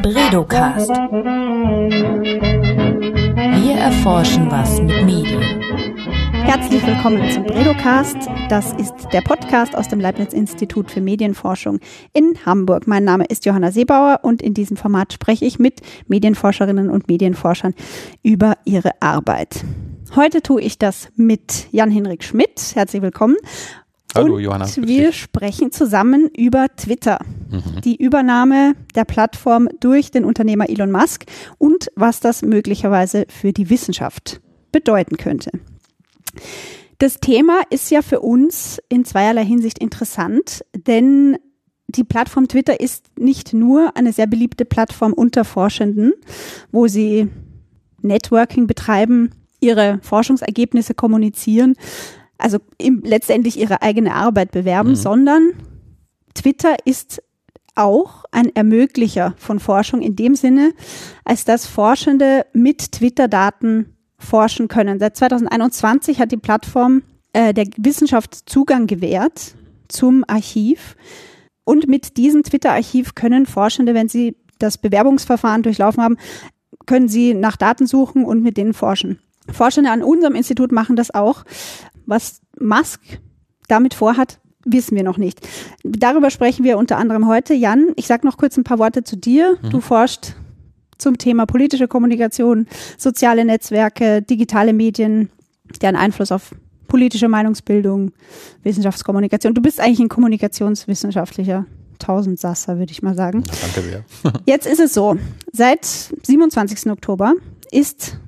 Bredocast. Wir erforschen was mit Medien. Herzlich willkommen zum Bredocast. Das ist der Podcast aus dem Leibniz-Institut für Medienforschung in Hamburg. Mein Name ist Johanna Seebauer und in diesem Format spreche ich mit Medienforscherinnen und Medienforschern über ihre Arbeit. Heute tue ich das mit Jan-Henrik Schmidt. Herzlich willkommen. Hallo und Johanna. Wir sprechen zusammen über Twitter, mhm. die Übernahme der Plattform durch den Unternehmer Elon Musk und was das möglicherweise für die Wissenschaft bedeuten könnte. Das Thema ist ja für uns in zweierlei Hinsicht interessant, denn die Plattform Twitter ist nicht nur eine sehr beliebte Plattform unter Forschenden, wo sie Networking betreiben, ihre Forschungsergebnisse kommunizieren, also im, letztendlich ihre eigene Arbeit bewerben, mhm. sondern Twitter ist auch ein Ermöglicher von Forschung in dem Sinne, als dass Forschende mit Twitter-Daten forschen können. Seit 2021 hat die Plattform äh, der Wissenschaft Zugang gewährt zum Archiv. Und mit diesem Twitter-Archiv können Forschende, wenn sie das Bewerbungsverfahren durchlaufen haben, können sie nach Daten suchen und mit denen forschen. Forschende an unserem Institut machen das auch. Was Musk damit vorhat, wissen wir noch nicht. Darüber sprechen wir unter anderem heute. Jan, ich sage noch kurz ein paar Worte zu dir. Mhm. Du forschst zum Thema politische Kommunikation, soziale Netzwerke, digitale Medien, deren Einfluss auf politische Meinungsbildung, Wissenschaftskommunikation. Du bist eigentlich ein kommunikationswissenschaftlicher Tausendsasser, würde ich mal sagen. Danke sehr. Jetzt ist es so, seit 27. Oktober ist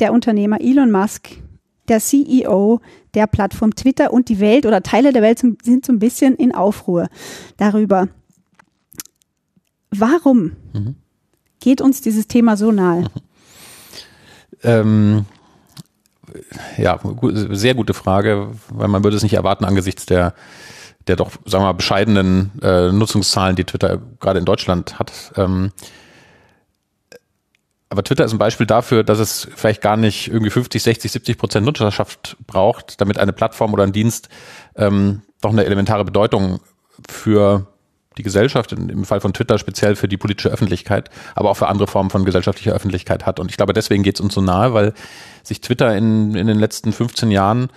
der Unternehmer Elon Musk der CEO der Plattform Twitter und die Welt oder Teile der Welt sind so ein bisschen in Aufruhr darüber. Warum mhm. geht uns dieses Thema so nahe? Ähm, ja, sehr gute Frage, weil man würde es nicht erwarten angesichts der der doch, sagen wir mal, bescheidenen äh, Nutzungszahlen, die Twitter gerade in Deutschland hat. Ähm, aber Twitter ist ein Beispiel dafür, dass es vielleicht gar nicht irgendwie 50, 60, 70 Prozent Nutzerschaft braucht, damit eine Plattform oder ein Dienst ähm, doch eine elementare Bedeutung für die Gesellschaft, im Fall von Twitter speziell für die politische Öffentlichkeit, aber auch für andere Formen von gesellschaftlicher Öffentlichkeit hat. Und ich glaube, deswegen geht es uns so nahe, weil sich Twitter in, in den letzten 15 Jahren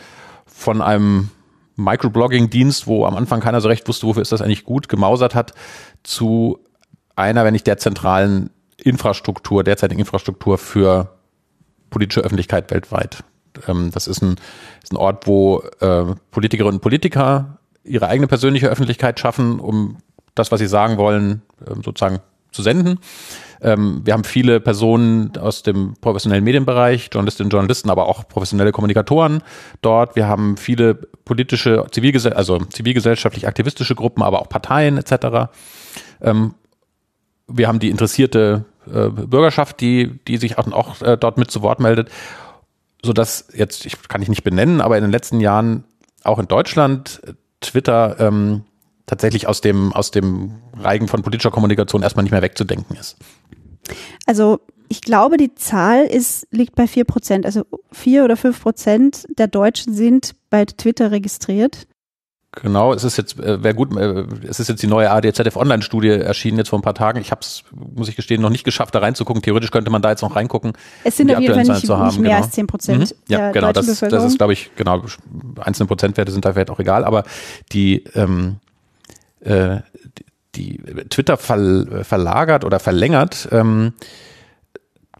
von einem Microblogging-Dienst, wo am Anfang keiner so recht wusste, wofür ist das eigentlich gut, gemausert hat, zu einer, wenn nicht der zentralen Infrastruktur, derzeitigen Infrastruktur für politische Öffentlichkeit weltweit. Ähm, das ist ein, ist ein Ort, wo äh, Politikerinnen und Politiker ihre eigene persönliche Öffentlichkeit schaffen, um das, was sie sagen wollen, äh, sozusagen zu senden. Ähm, wir haben viele Personen aus dem professionellen Medienbereich, Journalistinnen und Journalisten, aber auch professionelle Kommunikatoren dort. Wir haben viele politische, Zivilgesell also zivilgesellschaftlich aktivistische Gruppen, aber auch Parteien etc. Ähm, wir haben die interessierte äh, Bürgerschaft, die, die sich auch, auch äh, dort mit zu Wort meldet, so dass jetzt, ich kann ich nicht benennen, aber in den letzten Jahren auch in Deutschland äh, Twitter ähm, tatsächlich aus dem, aus dem Reigen von politischer Kommunikation erstmal nicht mehr wegzudenken ist. Also ich glaube, die Zahl ist, liegt bei vier Prozent. Also vier oder fünf Prozent der Deutschen sind bei Twitter registriert. Genau, es ist jetzt, äh, wäre gut, äh, es ist jetzt die neue ADZF Online-Studie erschienen jetzt vor ein paar Tagen. Ich habe es, muss ich gestehen, noch nicht geschafft, da reinzugucken. Theoretisch könnte man da jetzt noch reingucken. Es sind um auf jeden Fall nicht, nicht mehr genau. als zehn Prozent. Mhm. Ja, genau, das, das ist, glaube ich, genau, einzelne Prozentwerte sind da vielleicht auch egal, aber die, ähm, äh, die Twitter ver, verlagert oder verlängert ähm,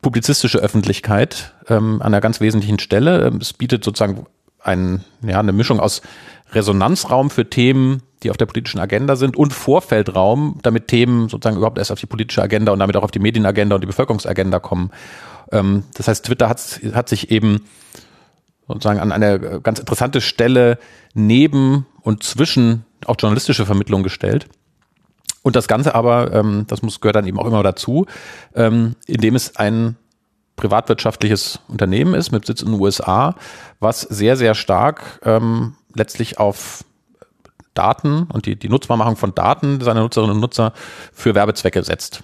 publizistische Öffentlichkeit ähm, an einer ganz wesentlichen Stelle. Es bietet sozusagen ein, ja, eine Mischung aus Resonanzraum für Themen, die auf der politischen Agenda sind und Vorfeldraum, damit Themen sozusagen überhaupt erst auf die politische Agenda und damit auch auf die Medienagenda und die Bevölkerungsagenda kommen. Ähm, das heißt, Twitter hat, hat sich eben sozusagen an eine ganz interessante Stelle neben und zwischen auch journalistische Vermittlung gestellt. Und das Ganze aber, ähm, das muss, gehört dann eben auch immer dazu, ähm, indem es ein privatwirtschaftliches Unternehmen ist mit Sitz in den USA, was sehr, sehr stark ähm, letztlich auf Daten und die, die Nutzbarmachung von Daten seiner Nutzerinnen und Nutzer für Werbezwecke setzt.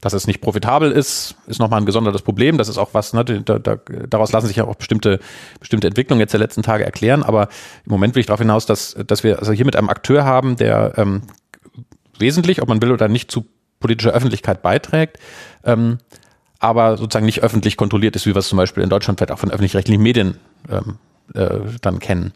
dass es nicht profitabel ist, ist nochmal ein gesondertes Problem. Das ist auch was, ne, da, da, daraus lassen sich ja auch bestimmte, bestimmte Entwicklungen jetzt der letzten Tage erklären. Aber im Moment will ich darauf hinaus, dass, dass wir also hier mit einem Akteur haben, der ähm, wesentlich, ob man will oder nicht, zu politischer Öffentlichkeit beiträgt, ähm, aber sozusagen nicht öffentlich kontrolliert ist, wie wir es zum Beispiel in Deutschland vielleicht auch von öffentlich-rechtlichen Medien ähm, äh, dann kennen.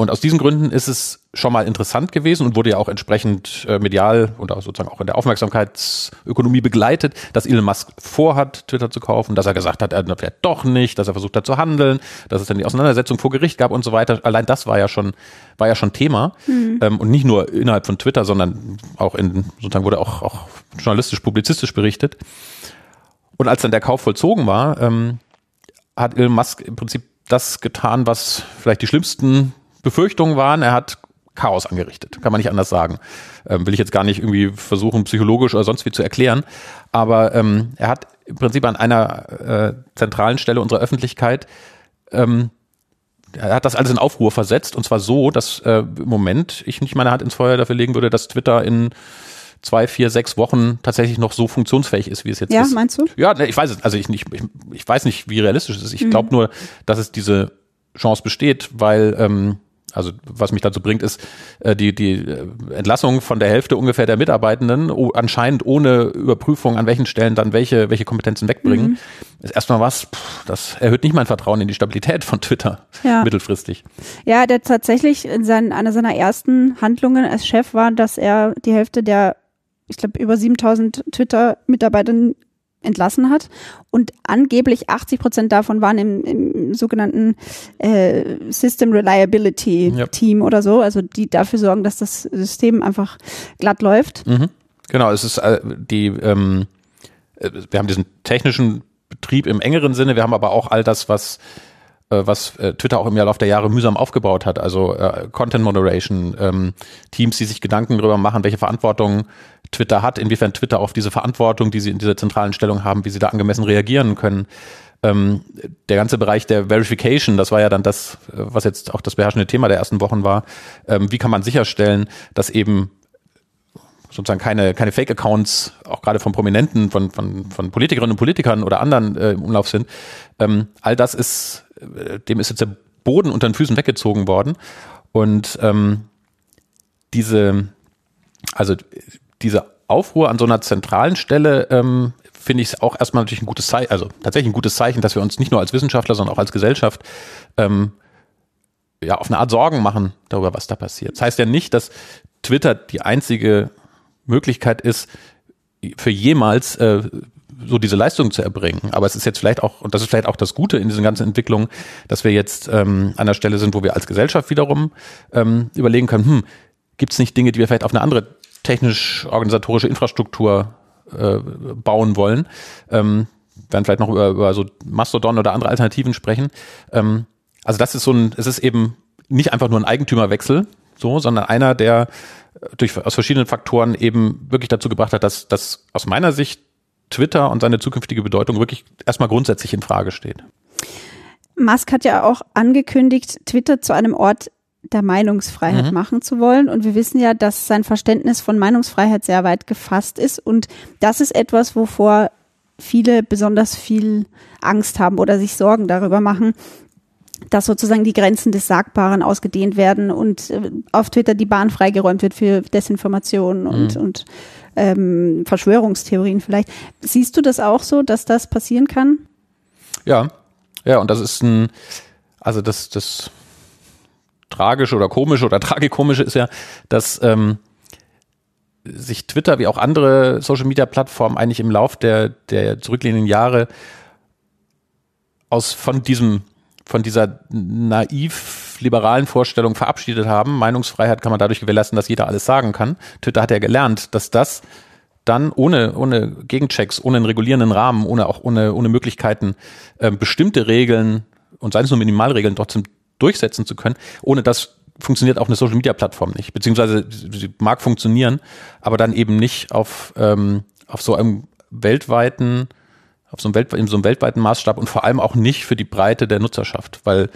Und aus diesen Gründen ist es schon mal interessant gewesen und wurde ja auch entsprechend äh, medial und auch sozusagen auch in der Aufmerksamkeitsökonomie begleitet, dass Elon Musk vorhat, Twitter zu kaufen, dass er gesagt hat, er fährt doch nicht, dass er versucht hat zu handeln, dass es dann die Auseinandersetzung vor Gericht gab und so weiter. Allein das war ja schon, war ja schon Thema. Mhm. Ähm, und nicht nur innerhalb von Twitter, sondern auch in, sozusagen wurde auch, auch journalistisch, publizistisch berichtet. Und als dann der Kauf vollzogen war, ähm, hat Elon Musk im Prinzip das getan, was vielleicht die schlimmsten Befürchtungen waren, er hat Chaos angerichtet, kann man nicht anders sagen. Ähm, will ich jetzt gar nicht irgendwie versuchen, psychologisch oder sonst wie zu erklären. Aber ähm, er hat im Prinzip an einer äh, zentralen Stelle unserer Öffentlichkeit, ähm, er hat das alles in Aufruhr versetzt und zwar so, dass äh, im Moment ich nicht meine Hand ins Feuer dafür legen würde, dass Twitter in zwei, vier, sechs Wochen tatsächlich noch so funktionsfähig ist, wie es jetzt ja, ist. Ja, meinst du? Ja, ne, ich weiß es. Also ich, nicht, ich, ich weiß nicht, wie realistisch es ist. Ich mhm. glaube nur, dass es diese Chance besteht, weil ähm, also was mich dazu bringt, ist äh, die, die äh, Entlassung von der Hälfte ungefähr der Mitarbeitenden, oh, anscheinend ohne Überprüfung, an welchen Stellen dann welche, welche Kompetenzen wegbringen, mhm. ist erstmal was, pff, das erhöht nicht mein Vertrauen in die Stabilität von Twitter ja. mittelfristig. Ja, der tatsächlich in seinen, einer seiner ersten Handlungen als Chef war, dass er die Hälfte der ich glaube, über 7000 Twitter-Mitarbeitern entlassen hat. Und angeblich 80 Prozent davon waren im, im sogenannten äh, System Reliability ja. Team oder so, also die dafür sorgen, dass das System einfach glatt läuft. Mhm. Genau, es ist äh, die, ähm, äh, wir haben diesen technischen Betrieb im engeren Sinne, wir haben aber auch all das, was äh, was Twitter auch im Laufe der Jahre mühsam aufgebaut hat, also äh, Content Moderation, ähm, Teams, die sich Gedanken darüber machen, welche Verantwortung Twitter hat, inwiefern Twitter auf diese Verantwortung, die sie in dieser zentralen Stellung haben, wie sie da angemessen reagieren können. Ähm, der ganze Bereich der Verification, das war ja dann das, was jetzt auch das beherrschende Thema der ersten Wochen war. Ähm, wie kann man sicherstellen, dass eben sozusagen keine, keine Fake-Accounts, auch gerade von Prominenten, von, von, von Politikerinnen und Politikern oder anderen äh, im Umlauf sind. Ähm, all das ist dem ist jetzt der Boden unter den Füßen weggezogen worden. Und ähm, diese, also diese Aufruhr an so einer zentralen Stelle ähm, finde ich auch erstmal natürlich ein gutes Zeichen, also tatsächlich ein gutes Zeichen, dass wir uns nicht nur als Wissenschaftler, sondern auch als Gesellschaft ähm, ja auf eine Art Sorgen machen darüber, was da passiert. Das heißt ja nicht, dass Twitter die einzige Möglichkeit ist, für jemals äh, so diese Leistung zu erbringen. Aber es ist jetzt vielleicht auch, und das ist vielleicht auch das Gute in diesen ganzen Entwicklungen, dass wir jetzt ähm, an der Stelle sind, wo wir als Gesellschaft wiederum ähm, überlegen können, hm, gibt es nicht Dinge, die wir vielleicht auf eine andere technisch-organisatorische Infrastruktur äh, bauen wollen? Ähm, werden vielleicht noch über, über so Mastodon oder andere Alternativen sprechen. Ähm, also das ist so ein, es ist eben nicht einfach nur ein Eigentümerwechsel, so, sondern einer, der durch, aus verschiedenen Faktoren eben wirklich dazu gebracht hat, dass, dass aus meiner Sicht Twitter und seine zukünftige Bedeutung wirklich erstmal grundsätzlich in Frage steht. Musk hat ja auch angekündigt, Twitter zu einem Ort der Meinungsfreiheit mhm. machen zu wollen. Und wir wissen ja, dass sein Verständnis von Meinungsfreiheit sehr weit gefasst ist. Und das ist etwas, wovor viele besonders viel Angst haben oder sich Sorgen darüber machen, dass sozusagen die Grenzen des Sagbaren ausgedehnt werden und äh, auf Twitter die Bahn freigeräumt wird für Desinformation und, mhm. und ähm, Verschwörungstheorien vielleicht. Siehst du das auch so, dass das passieren kann? Ja, ja, und das ist ein, also das, das Tragische oder Komische oder Tragikomische ist ja, dass ähm, sich Twitter wie auch andere Social Media Plattformen eigentlich im Lauf der, der zurückliegenden Jahre aus von diesem von dieser naiv liberalen Vorstellung verabschiedet haben. Meinungsfreiheit kann man dadurch gewährleisten, dass jeder alles sagen kann. Twitter hat ja gelernt, dass das dann ohne, ohne Gegenchecks, ohne einen regulierenden Rahmen, ohne auch ohne, ohne Möglichkeiten, äh, bestimmte Regeln und seien es nur Minimalregeln trotzdem durchsetzen zu können, ohne das funktioniert auch eine Social Media Plattform nicht. Beziehungsweise sie mag funktionieren, aber dann eben nicht auf, ähm, auf so einem weltweiten auf so einem, Welt, in so einem weltweiten Maßstab und vor allem auch nicht für die Breite der Nutzerschaft, weil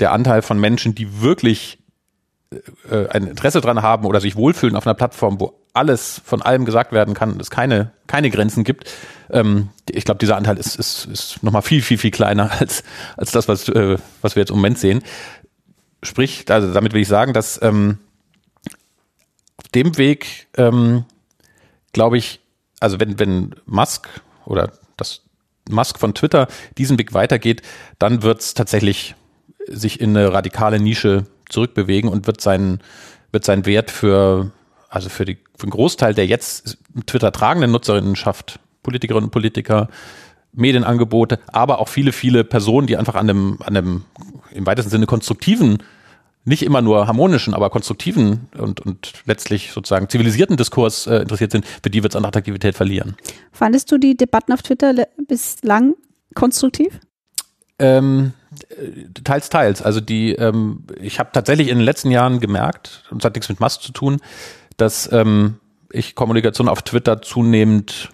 der Anteil von Menschen, die wirklich äh, ein Interesse dran haben oder sich wohlfühlen auf einer Plattform, wo alles von allem gesagt werden kann und es keine, keine Grenzen gibt. Ähm, ich glaube, dieser Anteil ist, ist, ist nochmal viel, viel, viel kleiner als, als das, was, äh, was wir jetzt im Moment sehen. Sprich, also damit will ich sagen, dass ähm, auf dem Weg, ähm, glaube ich, also wenn, wenn Musk oder das Musk von Twitter diesen Weg weitergeht, dann wird es tatsächlich sich in eine radikale Nische zurückbewegen und wird seinen, wird seinen Wert für, also für, die, für den Großteil der jetzt Twitter tragenden Nutzerinnen schafft, Politikerinnen und Politiker, Medienangebote, aber auch viele, viele Personen, die einfach an einem, an einem im weitesten Sinne konstruktiven nicht immer nur harmonischen, aber konstruktiven und, und letztlich sozusagen zivilisierten Diskurs äh, interessiert sind, für die wird es an Attraktivität verlieren. Fandest du die Debatten auf Twitter bislang konstruktiv? Ähm, teils, teils. Also die, ähm, ich habe tatsächlich in den letzten Jahren gemerkt, und es hat nichts mit Mast zu tun, dass ähm, ich Kommunikation auf Twitter zunehmend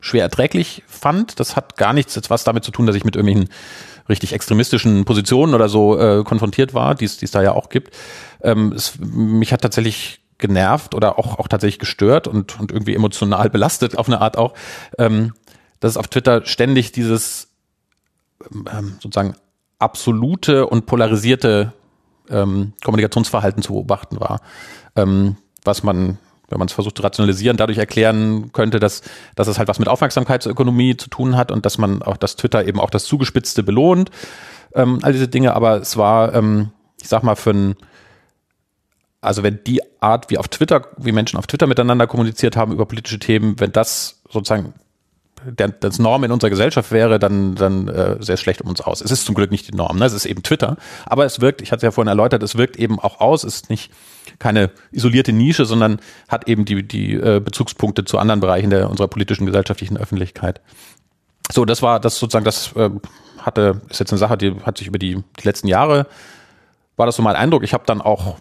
schwer erträglich fand. Das hat gar nichts jetzt was damit zu tun, dass ich mit irgendwelchen richtig extremistischen Positionen oder so äh, konfrontiert war, die es da ja auch gibt. Ähm, es, mich hat tatsächlich genervt oder auch, auch tatsächlich gestört und, und irgendwie emotional belastet auf eine Art auch, ähm, dass es auf Twitter ständig dieses ähm, sozusagen absolute und polarisierte ähm, Kommunikationsverhalten zu beobachten war, ähm, was man wenn man es versucht zu rationalisieren, dadurch erklären könnte, dass, dass es halt was mit Aufmerksamkeitsökonomie zu tun hat und dass man auch, dass Twitter eben auch das Zugespitzte belohnt, ähm, all diese Dinge, aber es war, ähm, ich sag mal, für ein, also wenn die Art, wie auf Twitter, wie Menschen auf Twitter miteinander kommuniziert haben über politische Themen, wenn das sozusagen der, das Norm in unserer Gesellschaft wäre, dann, dann äh, sehr schlecht um uns aus. Es ist zum Glück nicht die Norm, ne? es ist eben Twitter, aber es wirkt, ich hatte es ja vorhin erläutert, es wirkt eben auch aus, ist nicht keine isolierte Nische, sondern hat eben die, die äh, Bezugspunkte zu anderen Bereichen der unserer politischen gesellschaftlichen Öffentlichkeit. So, das war das sozusagen, das äh, hatte, ist jetzt eine Sache, die hat sich über die, die letzten Jahre, war das so mein Eindruck. Ich habe dann auch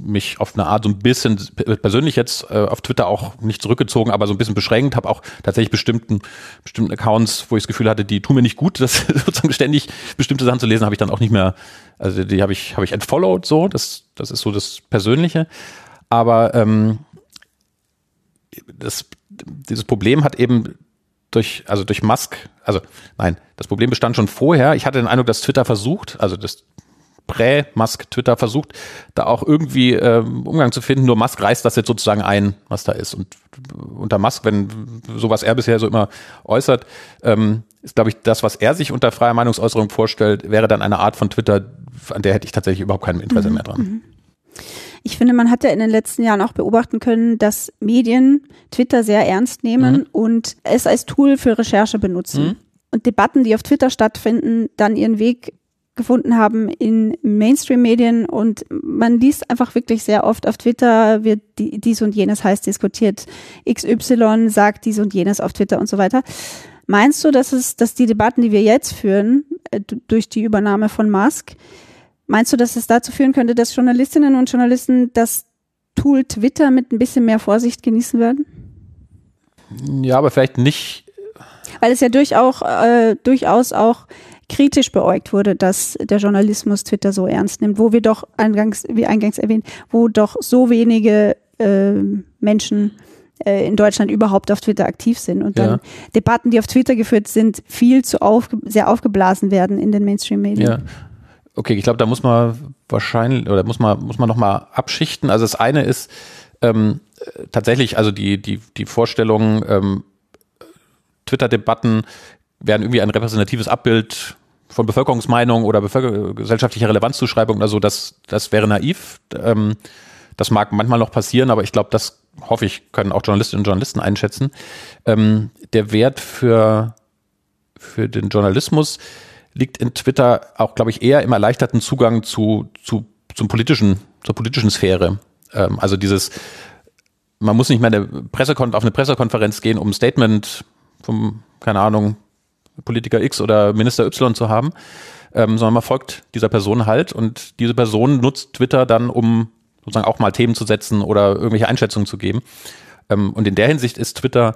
mich auf eine Art so ein bisschen persönlich jetzt äh, auf Twitter auch nicht zurückgezogen, aber so ein bisschen beschränkt, habe auch tatsächlich bestimmten bestimmten Accounts, wo ich das Gefühl hatte, die tun mir nicht gut, das sozusagen ständig bestimmte Sachen zu lesen, habe ich dann auch nicht mehr, also die habe ich habe ich entfollowed so, das das ist so das Persönliche, aber ähm, das dieses Problem hat eben durch, also durch Musk, also nein, das Problem bestand schon vorher. Ich hatte den Eindruck, dass Twitter versucht, also das Prä-Musk-Twitter versucht, da auch irgendwie ähm, Umgang zu finden. Nur Musk reißt das jetzt sozusagen ein, was da ist. Und unter Musk, wenn sowas er bisher so immer äußert, ähm, ist, glaube ich, das, was er sich unter freier Meinungsäußerung vorstellt, wäre dann eine Art von Twitter, an der hätte ich tatsächlich überhaupt kein Interesse mhm. mehr dran. Mhm. Ich finde, man hat ja in den letzten Jahren auch beobachten können, dass Medien Twitter sehr ernst nehmen mhm. und es als Tool für Recherche benutzen. Mhm. Und Debatten, die auf Twitter stattfinden, dann ihren Weg gefunden haben in Mainstream-Medien und man liest einfach wirklich sehr oft auf Twitter wird dies und jenes heißt diskutiert. XY sagt dies und jenes auf Twitter und so weiter. Meinst du, dass es, dass die Debatten, die wir jetzt führen, äh, durch die Übernahme von Musk, meinst du, dass es dazu führen könnte, dass Journalistinnen und Journalisten das Tool Twitter mit ein bisschen mehr Vorsicht genießen werden? Ja, aber vielleicht nicht. Weil es ja durchaus, äh, durchaus auch kritisch beäugt wurde, dass der Journalismus Twitter so ernst nimmt, wo wir doch eingangs, wie eingangs erwähnt, wo doch so wenige äh, Menschen äh, in Deutschland überhaupt auf Twitter aktiv sind und dann ja. Debatten, die auf Twitter geführt sind, viel zu auf, sehr aufgeblasen werden in den Mainstream-Medien. Ja. Okay, ich glaube, da muss man wahrscheinlich oder muss man muss man noch mal abschichten. Also das eine ist ähm, tatsächlich, also die die die Vorstellung ähm, Twitter-Debatten werden irgendwie ein repräsentatives Abbild von Bevölkerungsmeinung oder Bevölker gesellschaftlicher Relevanzzuschreibung oder so, das, das wäre naiv. Ähm, das mag manchmal noch passieren, aber ich glaube, das hoffe ich, können auch Journalistinnen und Journalisten einschätzen. Ähm, der Wert für, für den Journalismus liegt in Twitter auch, glaube ich, eher im erleichterten Zugang zu, zu, zum politischen, zur politischen Sphäre. Ähm, also dieses, man muss nicht mehr eine Pressekon auf eine Pressekonferenz gehen, um ein Statement vom, keine Ahnung, Politiker X oder Minister Y zu haben, ähm, sondern man folgt dieser Person halt und diese Person nutzt Twitter dann, um sozusagen auch mal Themen zu setzen oder irgendwelche Einschätzungen zu geben. Ähm, und in der Hinsicht ist Twitter,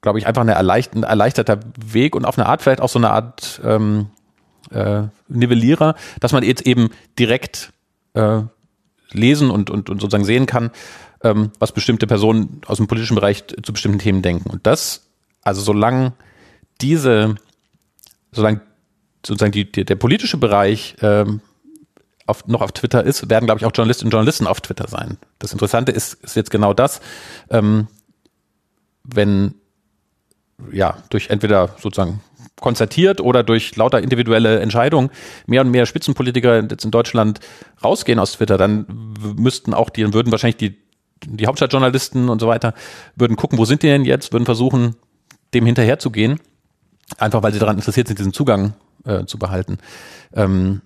glaube ich, einfach ein erleichterter Weg und auf eine Art vielleicht auch so eine Art ähm, äh, Nivellierer, dass man jetzt eben direkt äh, lesen und, und, und sozusagen sehen kann, ähm, was bestimmte Personen aus dem politischen Bereich zu bestimmten Themen denken. Und das, also solange diese, solange sozusagen die, die, der politische Bereich ähm, auf, noch auf Twitter ist, werden, glaube ich, auch Journalistinnen und Journalisten auf Twitter sein. Das Interessante ist, ist jetzt genau das, ähm, wenn ja durch entweder sozusagen konzertiert oder durch lauter individuelle Entscheidungen mehr und mehr Spitzenpolitiker jetzt in Deutschland rausgehen aus Twitter, dann müssten auch die, würden wahrscheinlich die, die Hauptstadtjournalisten und so weiter, würden gucken, wo sind die denn jetzt, würden versuchen, dem hinterherzugehen, einfach weil sie daran interessiert sind, diesen Zugang äh, zu behalten. Ähm,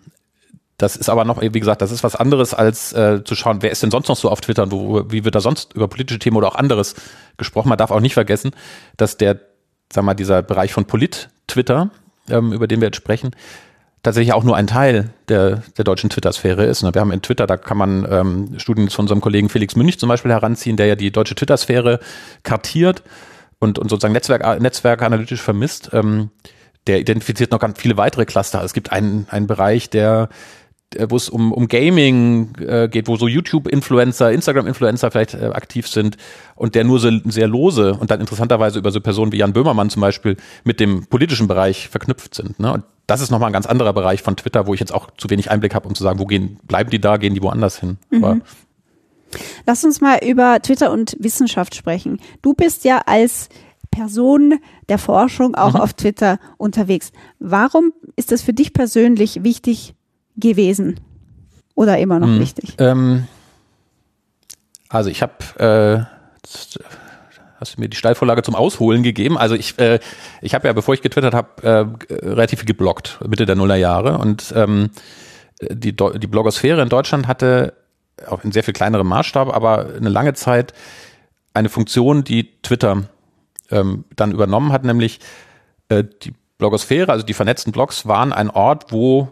das ist aber noch, wie gesagt, das ist was anderes als äh, zu schauen, wer ist denn sonst noch so auf Twitter und wo, wie wird da sonst über politische Themen oder auch anderes gesprochen. Man darf auch nicht vergessen, dass der, sag mal, dieser Bereich von Polit-Twitter, ähm, über den wir jetzt sprechen, tatsächlich auch nur ein Teil der, der deutschen Twitter-Sphäre ist. Ne? Wir haben in Twitter, da kann man ähm, Studien von unserem Kollegen Felix Münch zum Beispiel heranziehen, der ja die deutsche Twitter-Sphäre kartiert und, und sozusagen Netzwerk, Netzwerke analytisch vermisst. Ähm, der identifiziert noch ganz viele weitere Cluster. Es gibt einen, einen Bereich, der wo es um, um Gaming äh, geht, wo so YouTube-Influencer, Instagram-Influencer vielleicht äh, aktiv sind und der nur so sehr lose und dann interessanterweise über so Personen wie Jan Böhmermann zum Beispiel mit dem politischen Bereich verknüpft sind. Ne? Und das ist nochmal ein ganz anderer Bereich von Twitter, wo ich jetzt auch zu wenig Einblick habe, um zu sagen, wo gehen, bleiben die da, gehen die woanders hin. Mhm. Lass uns mal über Twitter und Wissenschaft sprechen. Du bist ja als Person der Forschung auch mhm. auf Twitter unterwegs. Warum ist das für dich persönlich wichtig, gewesen? Oder immer noch hm, wichtig? Ähm, also ich habe, äh, hast du mir die Steilvorlage zum Ausholen gegeben. Also ich, äh, ich habe ja, bevor ich getwittert habe, äh, relativ viel geblockt, Mitte der Nullerjahre. Und ähm, die, die Blogosphäre in Deutschland hatte auch in sehr viel kleinerem Maßstab, aber eine lange Zeit eine Funktion, die Twitter ähm, dann übernommen hat, nämlich äh, die Blogosphäre, also die vernetzten Blogs, waren ein Ort, wo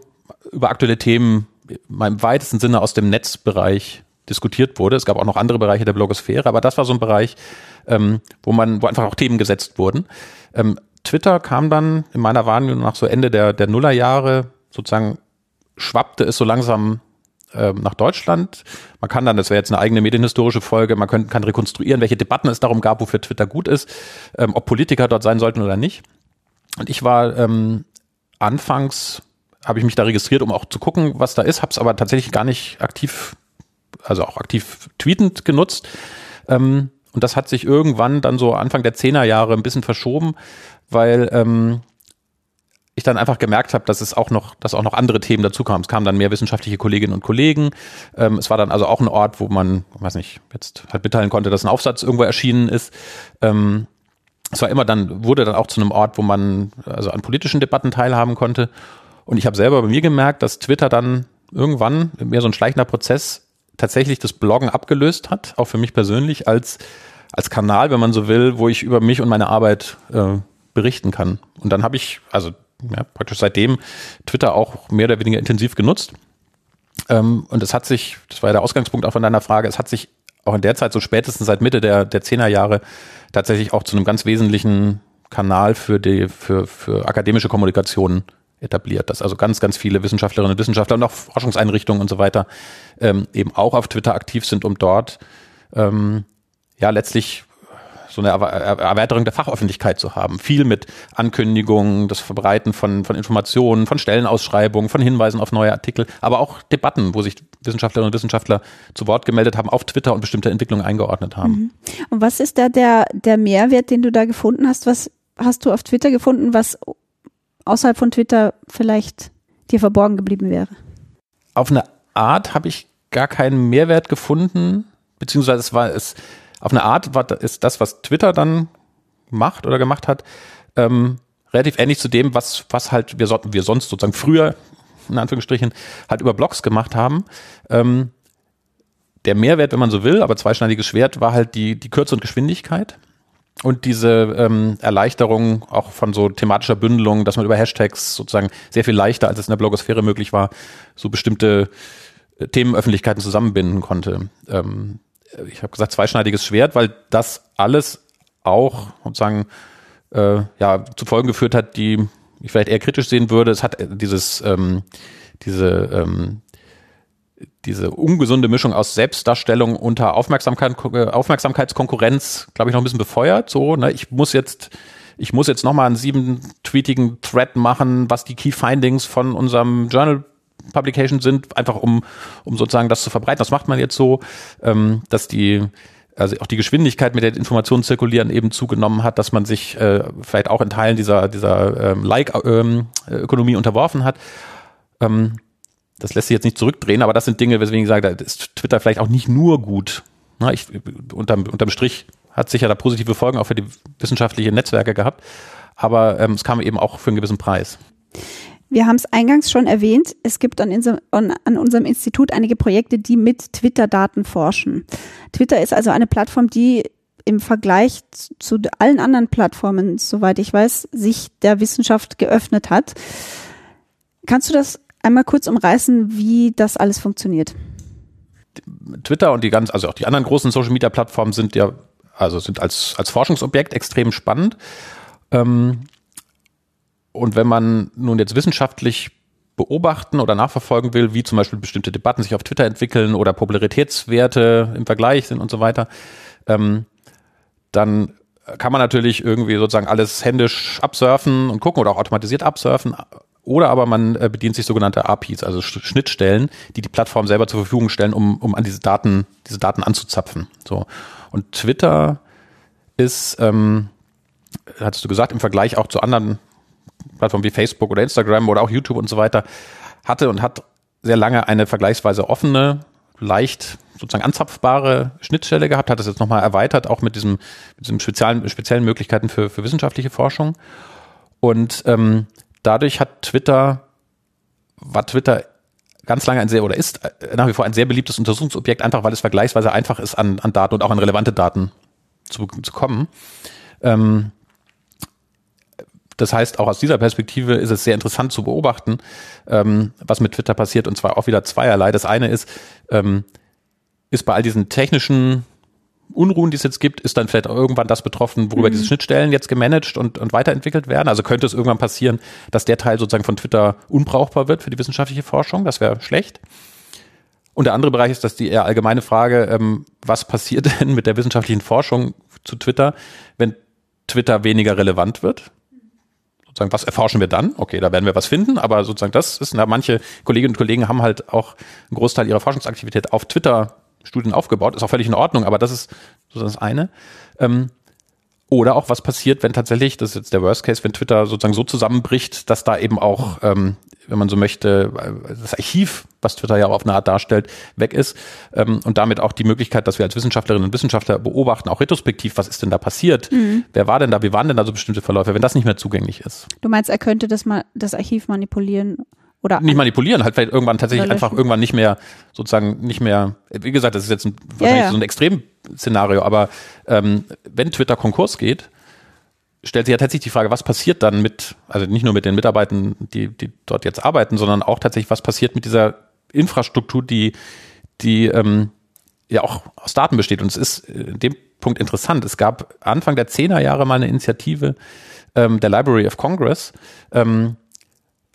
über aktuelle Themen im weitesten Sinne aus dem Netzbereich diskutiert wurde. Es gab auch noch andere Bereiche der Blogosphäre, aber das war so ein Bereich, ähm, wo man, wo einfach auch Themen gesetzt wurden. Ähm, Twitter kam dann in meiner Wahrnehmung nach so Ende der, der Nullerjahre sozusagen schwappte es so langsam nach Deutschland. Man kann dann, das wäre jetzt eine eigene medienhistorische Folge, man kann, kann rekonstruieren, welche Debatten es darum gab, wofür Twitter gut ist, ähm, ob Politiker dort sein sollten oder nicht. Und ich war ähm, anfangs habe ich mich da registriert, um auch zu gucken, was da ist, habe es aber tatsächlich gar nicht aktiv, also auch aktiv tweetend genutzt. Ähm, und das hat sich irgendwann dann so Anfang der Zehnerjahre ein bisschen verschoben, weil ähm, ich dann einfach gemerkt habe, dass es auch noch, dass auch noch andere Themen dazu kamen. Es kamen dann mehr wissenschaftliche Kolleginnen und Kollegen. Ähm, es war dann also auch ein Ort, wo man, weiß nicht, jetzt halt mitteilen konnte, dass ein Aufsatz irgendwo erschienen ist. Ähm, es war immer dann, wurde dann auch zu einem Ort, wo man also an politischen Debatten teilhaben konnte. Und ich habe selber bei mir gemerkt, dass Twitter dann irgendwann mehr so ein schleichender Prozess tatsächlich das Bloggen abgelöst hat, auch für mich persönlich als als Kanal, wenn man so will, wo ich über mich und meine Arbeit äh, berichten kann. Und dann habe ich also ja, praktisch seitdem Twitter auch mehr oder weniger intensiv genutzt. Ähm, und es hat sich, das war ja der Ausgangspunkt auch von deiner Frage, es hat sich auch in der Zeit so spätestens seit Mitte der der Zehnerjahre tatsächlich auch zu einem ganz wesentlichen Kanal für die für für akademische Kommunikation etabliert, dass also ganz, ganz viele Wissenschaftlerinnen und Wissenschaftler und auch Forschungseinrichtungen und so weiter ähm, eben auch auf Twitter aktiv sind, um dort ähm, ja letztlich so eine Erweiterung der Fachöffentlichkeit zu haben. Viel mit Ankündigungen, das Verbreiten von, von Informationen, von Stellenausschreibungen, von Hinweisen auf neue Artikel, aber auch Debatten, wo sich Wissenschaftlerinnen und Wissenschaftler zu Wort gemeldet haben, auf Twitter und bestimmte Entwicklungen eingeordnet haben. Mhm. Und was ist da der, der Mehrwert, den du da gefunden hast? Was hast du auf Twitter gefunden, was außerhalb von Twitter vielleicht dir verborgen geblieben wäre? Auf eine Art habe ich gar keinen Mehrwert gefunden, beziehungsweise es war es auf eine Art war, ist das, was Twitter dann macht oder gemacht hat, ähm, relativ ähnlich zu dem, was, was halt wir, wir sonst sozusagen früher, in Anführungsstrichen, halt über Blogs gemacht haben. Ähm, der Mehrwert, wenn man so will, aber zweischneidiges Schwert, war halt die, die Kürze und Geschwindigkeit und diese ähm, Erleichterung auch von so thematischer Bündelung, dass man über Hashtags sozusagen sehr viel leichter, als es in der Blogosphäre möglich war, so bestimmte äh, Themenöffentlichkeiten zusammenbinden konnte. Ähm, ich habe gesagt, zweischneidiges Schwert, weil das alles auch sozusagen äh, ja, zu Folgen geführt hat, die ich vielleicht eher kritisch sehen würde. Es hat äh, dieses, ähm, diese ähm, diese ungesunde Mischung aus Selbstdarstellung unter Aufmerksamkeit, äh, Aufmerksamkeitskonkurrenz, glaube ich, noch ein bisschen befeuert. So, ne, ich muss jetzt, ich muss jetzt nochmal einen sieben-tweetigen Thread machen, was die Key Findings von unserem Journal Publication sind, einfach um, um sozusagen das zu verbreiten. Das macht man jetzt so, ähm, dass die, also auch die Geschwindigkeit, mit der Informationen zirkulieren, eben zugenommen hat, dass man sich äh, vielleicht auch in Teilen dieser, dieser ähm, Like-Ökonomie ähm, unterworfen hat. Ähm, das lässt sich jetzt nicht zurückdrehen, aber das sind Dinge, weswegen ich sage, da ist Twitter vielleicht auch nicht nur gut. Na, ich, unterm, unterm Strich hat sicher da positive Folgen auch für die wissenschaftlichen Netzwerke gehabt, aber ähm, es kam eben auch für einen gewissen Preis. Wir haben es eingangs schon erwähnt, es gibt an, an, unserem Institut einige Projekte, die mit Twitter-Daten forschen. Twitter ist also eine Plattform, die im Vergleich zu allen anderen Plattformen, soweit ich weiß, sich der Wissenschaft geöffnet hat. Kannst du das einmal kurz umreißen, wie das alles funktioniert? Twitter und die ganz, also auch die anderen großen Social Media Plattformen sind ja, also sind als, als Forschungsobjekt extrem spannend. Ähm, und wenn man nun jetzt wissenschaftlich beobachten oder nachverfolgen will, wie zum Beispiel bestimmte Debatten sich auf Twitter entwickeln oder Popularitätswerte im Vergleich sind und so weiter, ähm, dann kann man natürlich irgendwie sozusagen alles händisch absurfen und gucken oder auch automatisiert absurfen. Oder aber man äh, bedient sich sogenannte APIs, also Schnittstellen, die die Plattform selber zur Verfügung stellen, um, um an diese Daten, diese Daten anzuzapfen. So. Und Twitter ist, ähm, hattest du gesagt, im Vergleich auch zu anderen Plattformen wie Facebook oder Instagram oder auch YouTube und so weiter, hatte und hat sehr lange eine vergleichsweise offene, leicht sozusagen anzapfbare Schnittstelle gehabt, hat das jetzt nochmal erweitert, auch mit diesem, mit diesem speziellen, speziellen Möglichkeiten für, für wissenschaftliche Forschung. Und ähm, dadurch hat Twitter, war Twitter ganz lange ein sehr oder ist äh, nach wie vor ein sehr beliebtes Untersuchungsobjekt, einfach weil es vergleichsweise einfach ist, an, an Daten und auch an relevante Daten zu, zu kommen. Ähm, das heißt, auch aus dieser Perspektive ist es sehr interessant zu beobachten, ähm, was mit Twitter passiert, und zwar auch wieder zweierlei. Das eine ist, ähm, ist bei all diesen technischen Unruhen, die es jetzt gibt, ist dann vielleicht auch irgendwann das betroffen, worüber mhm. diese Schnittstellen jetzt gemanagt und, und weiterentwickelt werden. Also könnte es irgendwann passieren, dass der Teil sozusagen von Twitter unbrauchbar wird für die wissenschaftliche Forschung. Das wäre schlecht. Und der andere Bereich ist, dass die eher allgemeine Frage, ähm, was passiert denn mit der wissenschaftlichen Forschung zu Twitter, wenn Twitter weniger relevant wird? Sozusagen, was erforschen wir dann? Okay, da werden wir was finden, aber sozusagen das ist, na, manche Kolleginnen und Kollegen haben halt auch einen Großteil ihrer Forschungsaktivität auf Twitter Studien aufgebaut, ist auch völlig in Ordnung, aber das ist sozusagen das eine. Ähm, oder auch was passiert, wenn tatsächlich, das ist jetzt der Worst Case, wenn Twitter sozusagen so zusammenbricht, dass da eben auch, ähm, wenn man so möchte, das Archiv, was Twitter ja auch auf eine Art darstellt, weg ist ähm, und damit auch die Möglichkeit, dass wir als Wissenschaftlerinnen und Wissenschaftler beobachten, auch retrospektiv, was ist denn da passiert? Mhm. Wer war denn da? Wie waren denn da so bestimmte Verläufe, wenn das nicht mehr zugänglich ist? Du meinst, er könnte das mal das Archiv manipulieren oder nicht manipulieren, halt vielleicht irgendwann tatsächlich einfach irgendwann nicht mehr, sozusagen nicht mehr, wie gesagt, das ist jetzt ein, wahrscheinlich ja, ja. so ein Extremszenario, aber ähm, wenn Twitter Konkurs geht, stellt sich ja tatsächlich die Frage, was passiert dann mit, also nicht nur mit den Mitarbeitern, die, die dort jetzt arbeiten, sondern auch tatsächlich, was passiert mit dieser Infrastruktur, die, die ähm, ja auch aus Daten besteht. Und es ist in dem Punkt interessant. Es gab Anfang der Zehnerjahre mal eine Initiative ähm, der Library of Congress, ähm,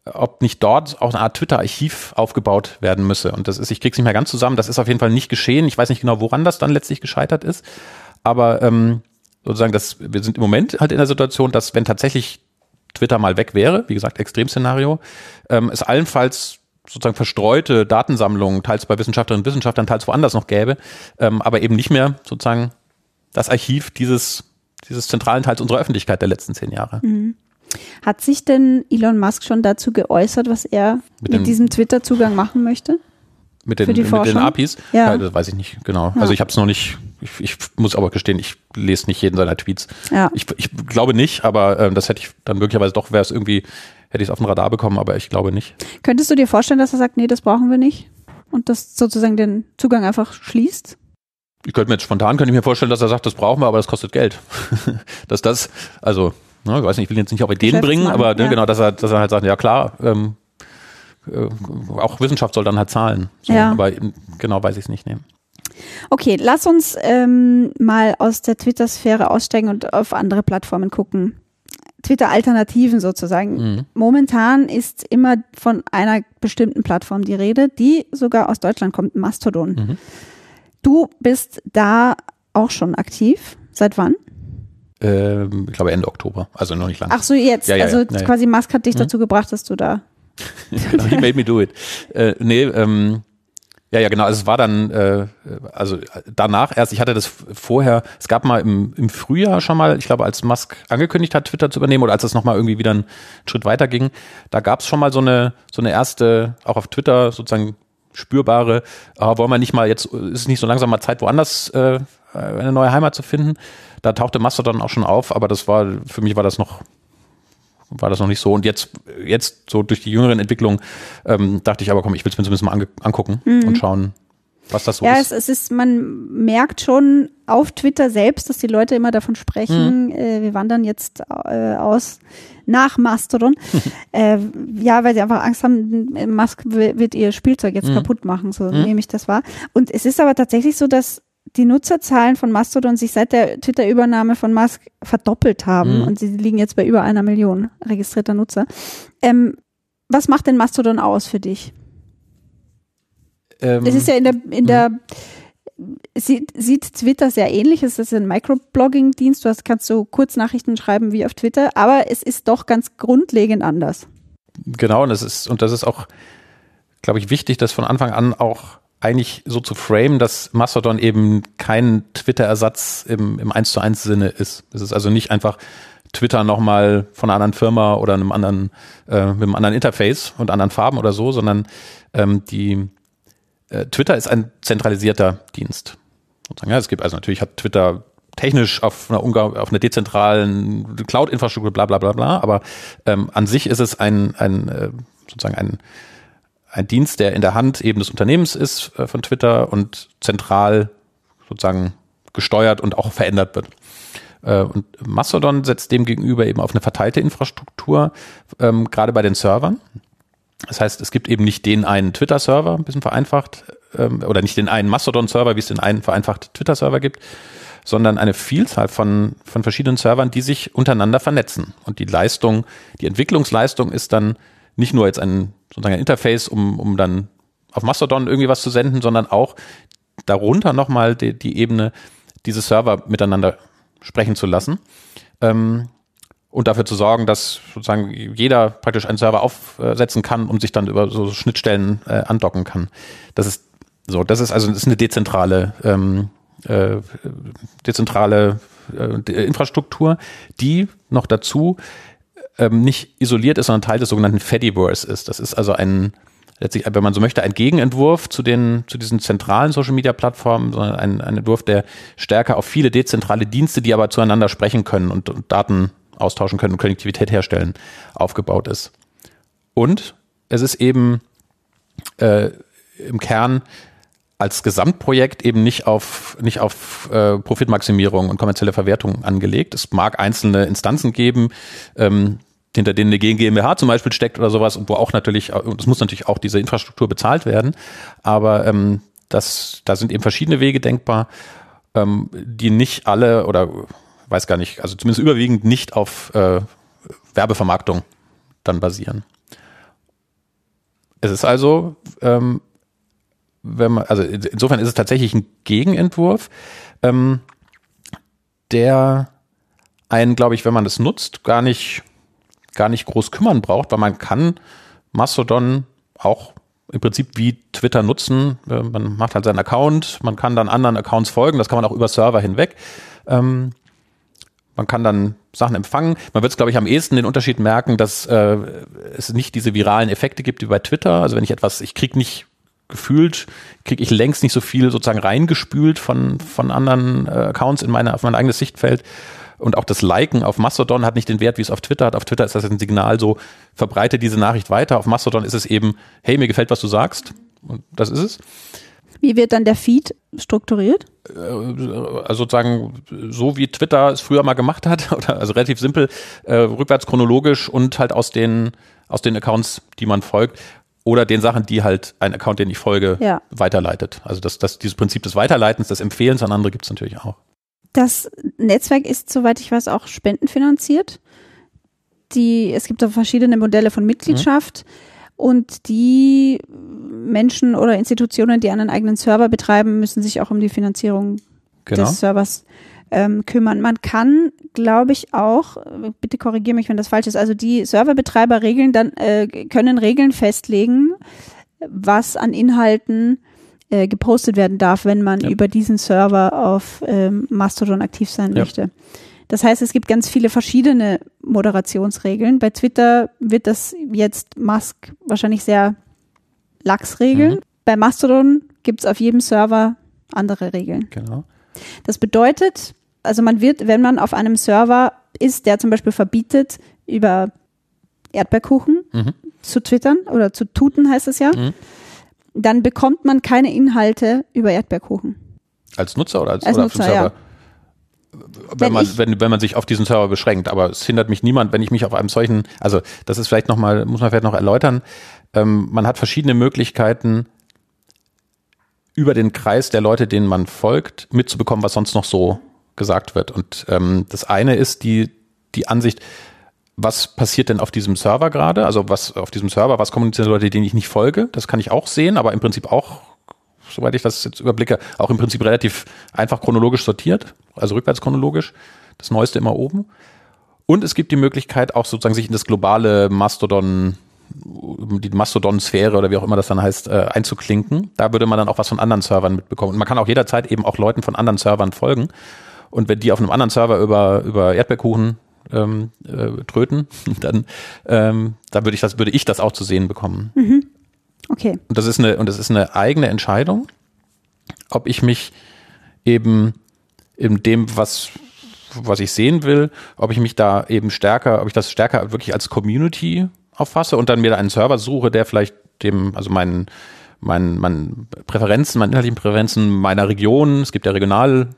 ob nicht dort auch eine Art Twitter-Archiv aufgebaut werden müsse. Und das ist, ich krieg's nicht mehr ganz zusammen, das ist auf jeden Fall nicht geschehen. Ich weiß nicht genau, woran das dann letztlich gescheitert ist. Aber ähm, sozusagen, das, wir sind im Moment halt in der Situation, dass wenn tatsächlich Twitter mal weg wäre, wie gesagt, Extremszenario, ähm, es allenfalls sozusagen verstreute Datensammlungen, teils bei Wissenschaftlerinnen und Wissenschaftlern, teils woanders noch gäbe, ähm, aber eben nicht mehr sozusagen das Archiv dieses, dieses zentralen Teils unserer Öffentlichkeit der letzten zehn Jahre. Mhm. Hat sich denn Elon Musk schon dazu geäußert, was er mit, mit diesem Twitter-Zugang machen möchte? Mit den, mit den APIs? Ja. ja. Das weiß ich nicht genau. Ja. Also ich habe es noch nicht, ich, ich, muss aber gestehen, ich lese nicht jeden seiner Tweets. Ja. Ich, ich glaube nicht, aber äh, das hätte ich dann möglicherweise doch, wäre es irgendwie, hätte ich es auf den Radar bekommen, aber ich glaube nicht. Könntest du dir vorstellen, dass er sagt, nee, das brauchen wir nicht? Und das sozusagen den Zugang einfach schließt? Ich könnte mir jetzt spontan, könnte ich mir vorstellen, dass er sagt, das brauchen wir, aber das kostet Geld. dass das, also Ne, ich weiß nicht, ich will jetzt nicht auf Ideen bringen, aber ne, ja. genau, dass er, dass er halt sagt, ja klar, ähm, äh, auch Wissenschaft soll dann halt zahlen. So, ja. Aber genau weiß ich es nicht nehmen. Okay, lass uns ähm, mal aus der Twitter-Sphäre aussteigen und auf andere Plattformen gucken. Twitter-Alternativen sozusagen. Mhm. Momentan ist immer von einer bestimmten Plattform die Rede, die sogar aus Deutschland kommt, Mastodon. Mhm. Du bist da auch schon aktiv. Seit wann? Ähm, ich glaube Ende Oktober, also noch nicht lange. Ach so, jetzt. Ja, ja, also ja. Quasi Musk hat dich Mhm. dazu gebracht, dass du da. he made me do it. Äh, nee, ähm, ja, ja, genau. Also es war dann, äh, also danach erst, ich hatte das vorher, es gab mal im, im Frühjahr schon mal, ich glaube, als Musk angekündigt hat, Twitter zu übernehmen oder als es nochmal irgendwie wieder einen Schritt weiter ging, da gab es schon mal so eine, so eine erste, auch auf Twitter sozusagen spürbare, ah, wollen wir nicht mal jetzt, ist nicht so langsam mal Zeit, woanders äh, eine neue Heimat zu finden. Da tauchte Mastodon auch schon auf, aber das war, für mich war das noch war das noch nicht so. Und jetzt, jetzt so durch die jüngeren Entwicklungen, ähm, dachte ich aber, komm, ich will es mir zumindest mal angucken und schauen, was das so Mhm. Ja, ist. es, es ist, man merkt schon auf Twitter selbst, dass die Leute immer davon sprechen, Mhm. äh, wir wandern jetzt äh, aus nach Mastodon. äh, ja, weil sie einfach Angst haben, Musk wi- wird ihr Spielzeug jetzt Mhm. kaputt machen, so nehme ich das wahr. Und es ist aber tatsächlich so, dass die Nutzerzahlen von Mastodon sich seit der Twitter-Übernahme von Musk verdoppelt haben Mhm. und sie liegen jetzt bei über einer Million registrierter Nutzer. Ähm, was macht denn Mastodon aus für dich? Ähm, Das ist ja in der, in der sieht, sieht Twitter sehr ähnlich. Es ist ein Microblogging-Dienst. Du hast, kannst so Kurznachrichten schreiben wie auf Twitter, aber es ist doch ganz grundlegend anders. Genau, und das ist, und das ist auch, glaube ich, wichtig, das von Anfang an auch eigentlich so zu framen, dass Mastodon eben kein Twitter-Ersatz im, im 1 zu 1 Sinne ist. Es ist also nicht einfach Twitter nochmal von einer anderen Firma oder einem anderen, äh, mit einem anderen Interface und anderen Farben oder so, sondern ähm, die äh, Twitter ist ein zentralisierter Dienst. Ja, es gibt also natürlich hat Twitter technisch auf einer, auf einer dezentralen Cloud-Infrastruktur, bla bla bla bla, aber ähm, an sich ist es ein, ein äh, sozusagen ein, ein Dienst, der in der Hand eben des Unternehmens ist äh, von Twitter und zentral sozusagen gesteuert und auch verändert wird. Äh, und Mastodon setzt dem gegenüber eben auf eine verteilte Infrastruktur, ähm, gerade bei den Servern. Das heißt, es gibt eben nicht den einen Twitter-Server, ein bisschen vereinfacht, ähm, oder nicht den einen Mastodon-Server, wie es den einen vereinfachten Twitter-Server gibt, sondern eine Vielzahl von, von verschiedenen Servern, die sich untereinander vernetzen. Und die Leistung, die Entwicklungsleistung ist dann nicht nur jetzt ein, sozusagen ein Interface, um, um dann auf Mastodon irgendwie was zu senden, sondern auch darunter nochmal die, die Ebene, diese Server miteinander sprechen zu lassen. Ähm, und dafür zu sorgen, dass sozusagen jeder praktisch einen Server aufsetzen kann und sich dann über so Schnittstellen äh, andocken kann. Das ist so, das ist also das ist eine dezentrale ähm, äh, dezentrale äh, Infrastruktur, die noch dazu ähm, nicht isoliert ist, sondern Teil des sogenannten Fediverse ist. Das ist also ein letztlich, wenn man so möchte, ein Gegenentwurf zu den zu diesen zentralen Social Media Plattformen, sondern ein, ein Entwurf, der stärker auf viele dezentrale Dienste, die aber zueinander sprechen können und, und Daten austauschen können und Konnektivität herstellen, aufgebaut ist. Und es ist eben äh, im Kern als Gesamtprojekt eben nicht auf, nicht auf äh, Profitmaximierung und kommerzielle Verwertung angelegt. Es mag einzelne Instanzen geben, ähm, hinter denen eine GmbH zum Beispiel steckt oder sowas und wo auch natürlich, und es muss natürlich auch diese Infrastruktur bezahlt werden, aber ähm, das, da sind eben verschiedene Wege denkbar, ähm, die nicht alle oder weiß gar nicht, also zumindest überwiegend nicht auf äh, Werbevermarktung dann basieren. Es ist also, ähm, wenn man, also insofern ist es tatsächlich ein Gegenentwurf, ähm, der einen, glaube ich, wenn man das nutzt, gar nicht, gar nicht groß kümmern braucht, weil man kann Mastodon auch im Prinzip wie Twitter nutzen. Äh, Man macht halt seinen Account, man kann dann anderen Accounts folgen, das kann man auch über Server hinweg. Ähm, man kann dann Sachen empfangen. Man wird es, glaube ich, am ehesten den Unterschied merken, dass äh, es nicht diese viralen Effekte gibt wie bei Twitter. Also wenn ich etwas, ich krieg nicht gefühlt, kriege ich längst nicht so viel sozusagen reingespült von, von anderen äh, Accounts in meine, auf mein eigenes Sichtfeld. Und auch das Liken auf Mastodon hat nicht den Wert, wie es auf Twitter hat. Auf Twitter ist das ein Signal so, verbreite diese Nachricht weiter. Auf Mastodon ist es eben, hey, mir gefällt, was du sagst. Und das ist es. Wie wird dann der Feed strukturiert? also sozusagen so wie Twitter es früher mal gemacht hat, oder also relativ simpel, äh, rückwärts chronologisch und halt aus den, aus den Accounts, die man folgt, oder den Sachen, die halt ein Account, den ich folge, Ja. weiterleitet. Also das, das, dieses Prinzip des Weiterleitens, des Empfehlens an andere gibt es natürlich auch. Das Netzwerk ist, soweit ich weiß, auch spendenfinanziert. die, es gibt auch verschiedene Modelle von Mitgliedschaft und die Menschen oder Institutionen, die einen eigenen Server betreiben, müssen sich auch um die Finanzierung Genau. des Servers ähm, kümmern. Man kann, glaube ich, auch, bitte korrigiere mich, wenn das falsch ist, also die Serverbetreiber regeln dann, äh, können Regeln festlegen, was an Inhalten äh, gepostet werden darf, wenn man Ja. über diesen Server auf ähm, Mastodon aktiv sein Ja. möchte. Das heißt, es gibt ganz viele verschiedene Moderationsregeln. Bei Twitter wird das jetzt Musk wahrscheinlich sehr lax regeln. Mhm. Bei Mastodon gibt es auf jedem Server andere Regeln. Genau. Das bedeutet, also man wird, wenn man auf einem Server ist, der zum Beispiel verbietet, über Erdbeerkuchen Mhm. zu twittern oder zu tuten heißt es ja, Mhm. Dann bekommt man keine Inhalte über Erdbeerkuchen. Als Nutzer oder als, Als oder Nutzer, Server? Wenn, Wenn man, wenn, wenn man sich auf diesen Server beschränkt, aber es hindert mich niemand, wenn ich mich auf einem solchen, also das ist vielleicht nochmal, muss man vielleicht noch erläutern, ähm, man hat verschiedene Möglichkeiten, über den Kreis der Leute, denen man folgt, mitzubekommen, was sonst noch so gesagt wird. Und ähm, das eine ist die, die Ansicht, was passiert denn auf diesem Server gerade? Also was auf diesem Server, was kommunizieren Leute, denen ich nicht folge? Das kann ich auch sehen, aber im Prinzip auch, soweit ich das jetzt überblicke, auch im Prinzip relativ einfach chronologisch sortiert, also rückwärts chronologisch. Das Neueste immer oben. Und es gibt die Möglichkeit, auch sozusagen sich in das globale Mastodon, die Mastodon-Sphäre oder wie auch immer das dann heißt, äh, einzuklinken. Da würde man dann auch was von anderen Servern mitbekommen. Und man kann auch jederzeit eben auch Leuten von anderen Servern folgen. Und wenn die auf einem anderen Server über, über Erdbeerkuchen ähm, äh, tröten, dann ähm, da würde ich das, würde ich das auch zu sehen bekommen. Okay. Und das ist eine, und das ist eine eigene Entscheidung, ob ich mich eben in dem, was, was ich sehen will, ob ich mich da eben stärker, ob ich das stärker wirklich als Community auffasse und dann mir da einen Server suche, der vielleicht dem, also meinen, meinen, meinen Präferenzen, meinen inhaltlichen Präferenzen meiner Region, es gibt ja regional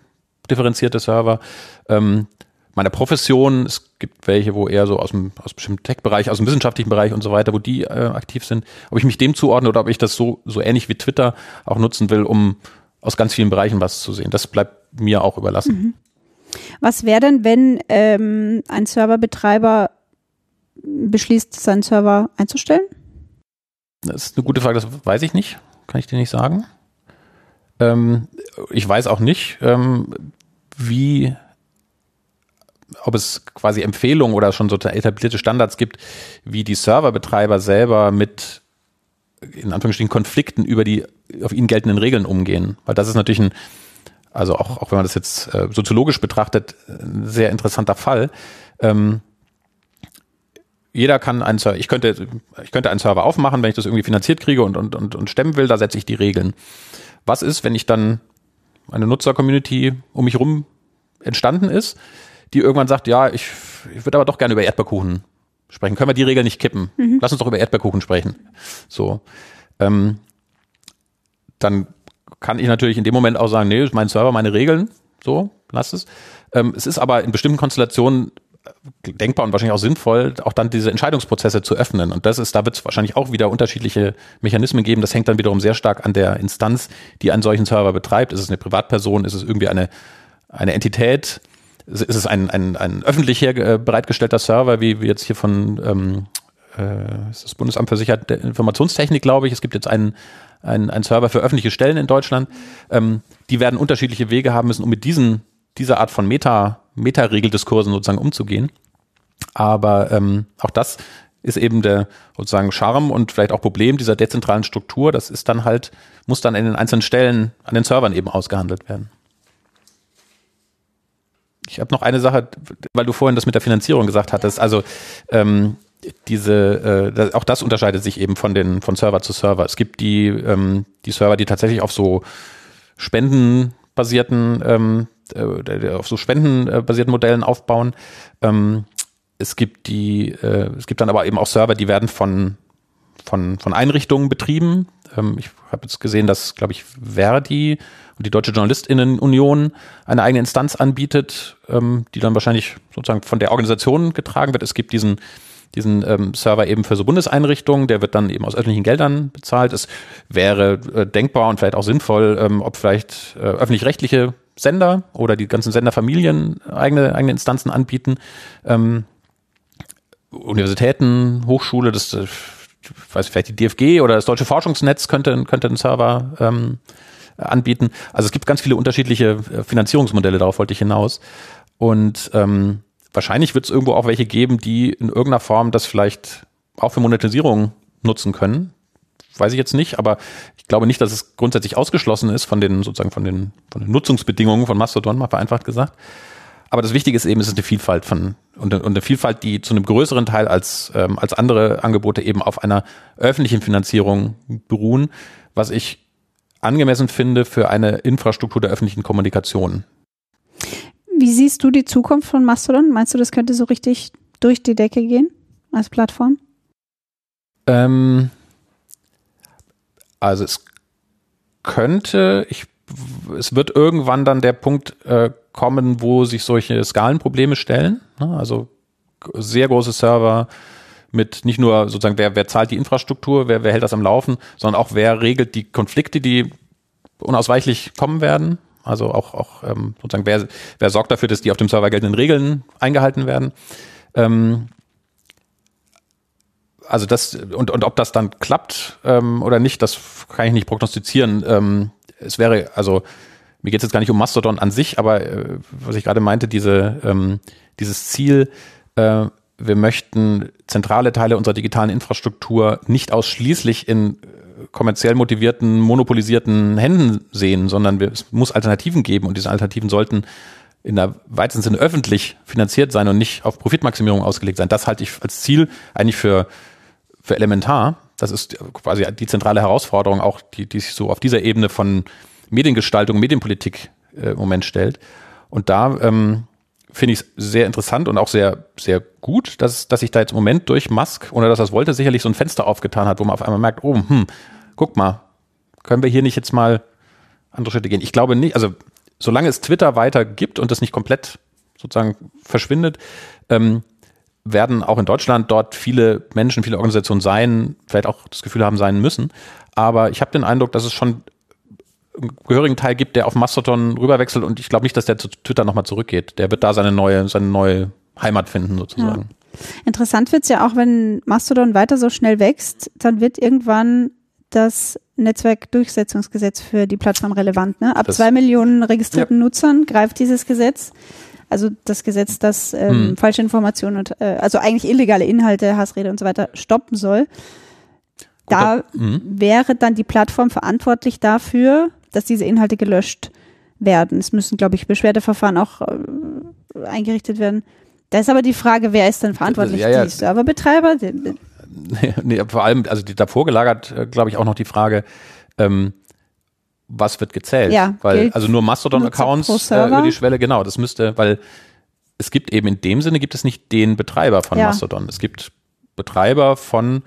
differenzierte Server, ähm, meiner Profession, es gibt welche, wo eher so aus dem, aus bestimmten Tech-Bereich, aus dem wissenschaftlichen Bereich und so weiter, wo die äh, aktiv sind, ob ich mich dem zuordne oder ob ich das so, so ähnlich wie Twitter auch nutzen will, um aus ganz vielen Bereichen was zu sehen. Das bleibt mir auch überlassen. Was wäre denn, wenn ähm, ein Serverbetreiber beschließt, seinen Server einzustellen? Das ist eine gute Frage, das weiß ich nicht, kann ich dir nicht sagen. Ähm, ich weiß auch nicht, ähm, wie, ob es quasi Empfehlungen oder schon so etablierte Standards gibt, wie die Serverbetreiber selber mit in Anführungsstrichen Konflikten über die auf ihnen geltenden Regeln umgehen. Weil das ist natürlich ein, also auch, auch wenn man das jetzt äh, soziologisch betrachtet, ein sehr interessanter Fall. Ähm, jeder kann einen Server, ich könnte, ich könnte einen Server aufmachen, wenn ich das irgendwie finanziert kriege und, und, und, und stemmen will, da setze ich die Regeln. Was ist, wenn ich dann eine Nutzer-Community um mich rum entstanden ist, die irgendwann sagt, ja, ich, ich würde aber doch gerne über Erdbeerkuchen sprechen. Können wir die Regeln nicht kippen? Lass uns doch über Erdbeerkuchen sprechen. So. Ähm, dann kann ich natürlich in dem Moment auch sagen, nee, ist mein Server, meine Regeln, so, lass es. Ähm, es ist aber in bestimmten Konstellationen äh, denkbar und wahrscheinlich auch sinnvoll, auch dann diese Entscheidungsprozesse zu öffnen. Und das ist, da wird es wahrscheinlich auch wieder unterschiedliche Mechanismen geben. Das hängt dann wiederum sehr stark an der Instanz, die einen solchen Server betreibt. Ist es eine Privatperson? Ist es irgendwie eine, eine Entität? Ist es ein, ein, ein öffentlich her, äh, bereitgestellter Server, wie, wie jetzt hier von ähm, äh, ist das Bundesamt für Sicherheit der Informationstechnik, glaube ich. Es gibt jetzt einen, einen, einen Server für öffentliche Stellen in Deutschland. Ähm, die werden unterschiedliche Wege haben müssen, um mit diesen, dieser Art von Meta, Meta-Regeldiskursen sozusagen umzugehen. Aber ähm, auch das ist eben der sozusagen Charme und vielleicht auch Problem dieser dezentralen Struktur. Das ist dann halt, muss dann in den einzelnen Stellen an den Servern eben ausgehandelt werden. Ich habe noch eine Sache, weil du vorhin das mit der Finanzierung gesagt hattest. Also ähm, diese, äh, auch das unterscheidet sich eben von den von Server zu Server. Es gibt die ähm, die Server, die tatsächlich auf so spendenbasierten ähm, äh, auf so spendenbasierten Modellen aufbauen. Ähm, es gibt die, äh, es gibt dann aber eben auch Server, die werden von von von Einrichtungen betrieben. Ähm, ich habe jetzt gesehen, dass glaube ich Verdi und die Deutsche Journalistinnenunion eine eigene Instanz anbietet, ähm, die dann wahrscheinlich sozusagen von der Organisation getragen wird. Es gibt diesen diesen ähm, Server eben für so Bundeseinrichtungen, der wird dann eben aus öffentlichen Geldern bezahlt. Es wäre äh, denkbar und vielleicht auch sinnvoll, ähm, ob vielleicht äh, öffentlich-rechtliche Sender oder die ganzen Senderfamilien eigene, eigene Instanzen anbieten, ähm, Universitäten, Hochschule, das äh, weiß vielleicht die DFG oder das Deutsche Forschungsnetz könnte, könnte einen Server ähm, anbieten. Also es gibt ganz viele unterschiedliche äh, Finanzierungsmodelle, darauf wollte ich hinaus. Und ähm, wahrscheinlich wird es irgendwo auch welche geben, die in irgendeiner Form das vielleicht auch für Monetisierung nutzen können. Weiß ich jetzt nicht, aber ich glaube nicht, dass es grundsätzlich ausgeschlossen ist von den sozusagen von den, von den Nutzungsbedingungen von Mastodon, mal vereinfacht gesagt. Aber das Wichtige ist eben, es ist eine Vielfalt von und, und eine Vielfalt, die zu einem größeren Teil als ähm, als andere Angebote eben auf einer öffentlichen Finanzierung beruhen, was ich angemessen finde für eine Infrastruktur der öffentlichen Kommunikation. Wie siehst du die Zukunft von Mastodon? Meinst du, das könnte so richtig durch die Decke gehen als Plattform? Ähm, also es könnte, ich, es wird irgendwann dann der Punkt äh, kommen, wo sich solche Skalenprobleme stellen. Ne? Also sehr große Server mit nicht nur sozusagen, wer, wer zahlt die Infrastruktur, wer, wer hält das am Laufen, sondern auch wer regelt die Konflikte, die unausweichlich kommen werden. Also auch, auch ähm, sozusagen, wer, wer sorgt dafür, dass die auf dem Server geltenden Regeln eingehalten werden. Ähm, also das, und, und ob das dann klappt ähm, oder nicht, das kann ich nicht prognostizieren. Ähm, es wäre, also mir geht es jetzt gar nicht um Mastodon an sich, aber äh, was ich gerade meinte, diese, ähm, dieses Ziel, äh, wir möchten zentrale Teile unserer digitalen Infrastruktur nicht ausschließlich in äh, kommerziell motivierten, monopolisierten Händen sehen, sondern wir, es muss Alternativen geben und diese Alternativen sollten in der weitesten Sinne öffentlich finanziert sein und nicht auf Profitmaximierung ausgelegt sein. Das halte ich als Ziel eigentlich für, für elementar. Das ist quasi die zentrale Herausforderung, auch die, die sich so auf dieser Ebene von Mediengestaltung, Medienpolitik äh, im Moment stellt. Und da ähm, finde ich es sehr interessant und auch sehr, sehr gut, dass, dass sich da jetzt im Moment durch Musk, ohne dass er es wollte, sicherlich so ein Fenster aufgetan hat, wo man auf einmal merkt, oh, hm, guck mal, können wir hier nicht jetzt mal andere Schritte gehen? Ich glaube nicht, also solange es Twitter weiter gibt und das nicht komplett sozusagen verschwindet, ähm, werden auch in Deutschland dort viele Menschen, viele Organisationen sein, vielleicht auch das Gefühl haben sein müssen. Aber ich habe den Eindruck, dass es schon gehörigen Teil gibt, der auf Mastodon rüberwechselt und ich glaube nicht, dass der zu Twitter nochmal zurückgeht. Der wird da seine neue, seine neue Heimat finden sozusagen. Ja. Interessant wird's ja auch, wenn Mastodon weiter so schnell wächst, dann wird irgendwann das Netzwerkdurchsetzungsgesetz für die Plattform relevant. Ne? Ab das, zwei Millionen registrierten ja. Nutzern greift dieses Gesetz. Also das Gesetz, das ähm, hm. falsche Informationen und äh, also eigentlich illegale Inhalte, Hassrede und so weiter stoppen soll. Da mhm. wäre dann die Plattform verantwortlich dafür, dass diese Inhalte gelöscht werden. Es müssen, glaube ich, Beschwerdeverfahren auch äh, eingerichtet werden. Da ist aber die Frage, wer ist denn verantwortlich? Ja, ja. Die Serverbetreiber? Nee, vor allem, also die, davor gelagert, äh, glaube ich, auch noch die Frage, ähm, was wird gezählt? Ja, weil, also nur Mastodon-Accounts äh, über die Schwelle, genau, das müsste, weil es gibt eben in dem Sinne gibt es nicht den Betreiber von ja. Mastodon. Es gibt Betreiber von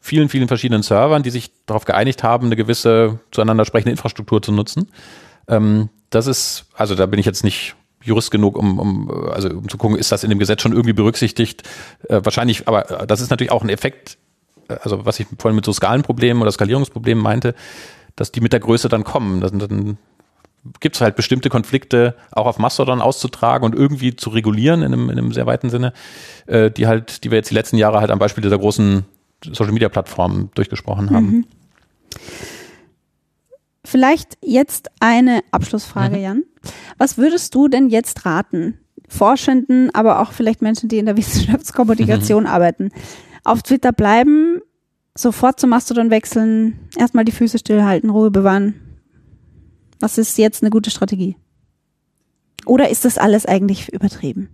vielen, vielen verschiedenen Servern, die sich darauf geeinigt haben, eine gewisse zueinander sprechende Infrastruktur zu nutzen. Ähm, das ist, also da bin ich jetzt nicht Jurist genug, um, um, also um zu gucken, ist das in dem Gesetz schon irgendwie berücksichtigt? Äh, wahrscheinlich, aber das ist natürlich auch ein Effekt, äh, also was ich vorhin mit so Skalenproblemen oder Skalierungsproblemen meinte, dass die mit der Größe dann kommen. Dann, dann gibt es halt bestimmte Konflikte auch auf Mastodon auszutragen und irgendwie zu regulieren in einem, in einem sehr weiten Sinne, äh, die halt, die wir jetzt die letzten Jahre halt am Beispiel dieser großen Social Media Plattformen durchgesprochen haben. Mhm. Vielleicht jetzt eine Abschlussfrage, mhm. Jan. Was würdest du denn jetzt raten? Forschenden, aber auch vielleicht Menschen, die in der Wissenschaftskommunikation mhm. arbeiten. Auf Twitter bleiben, sofort zum Mastodon wechseln, erstmal die Füße stillhalten, Ruhe bewahren. Was ist jetzt eine gute Strategie? Oder ist das alles eigentlich übertrieben?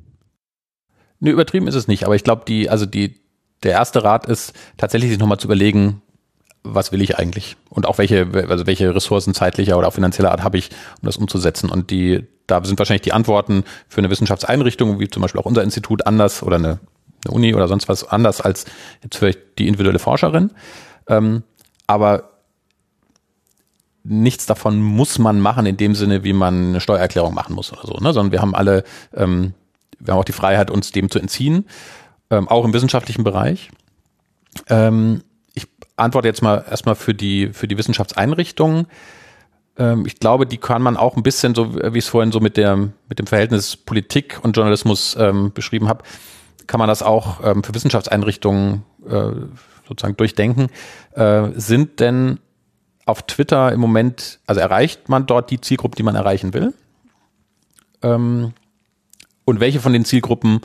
Nö, übertrieben ist es nicht, aber ich glaube, die, also die, der erste Rat ist tatsächlich sich nochmal zu überlegen, was will ich eigentlich? Und auch welche, also welche Ressourcen zeitlicher oder auch finanzieller Art habe ich, um das umzusetzen? Und die, da sind wahrscheinlich die Antworten für eine Wissenschaftseinrichtung, wie zum Beispiel auch unser Institut, anders oder eine, eine Uni oder sonst was anders als jetzt vielleicht die individuelle Forscherin. Ähm, aber nichts davon muss man machen in dem Sinne, wie man eine Steuererklärung machen muss oder so, ne? Sondern wir haben alle, ähm, wir haben auch die Freiheit, uns dem zu entziehen ähm, auch im wissenschaftlichen Bereich. Ähm, ich antworte jetzt mal erstmal für die, für die Wissenschaftseinrichtungen. Ähm, ich glaube, die kann man auch ein bisschen, so wie ich es vorhin so mit, der, mit dem Verhältnis Politik und Journalismus ähm, beschrieben habe, kann man das auch ähm, für Wissenschaftseinrichtungen äh, sozusagen durchdenken. Äh, sind denn auf Twitter im Moment, also erreicht man dort die Zielgruppen, die man erreichen will? Ähm, und welche von den Zielgruppen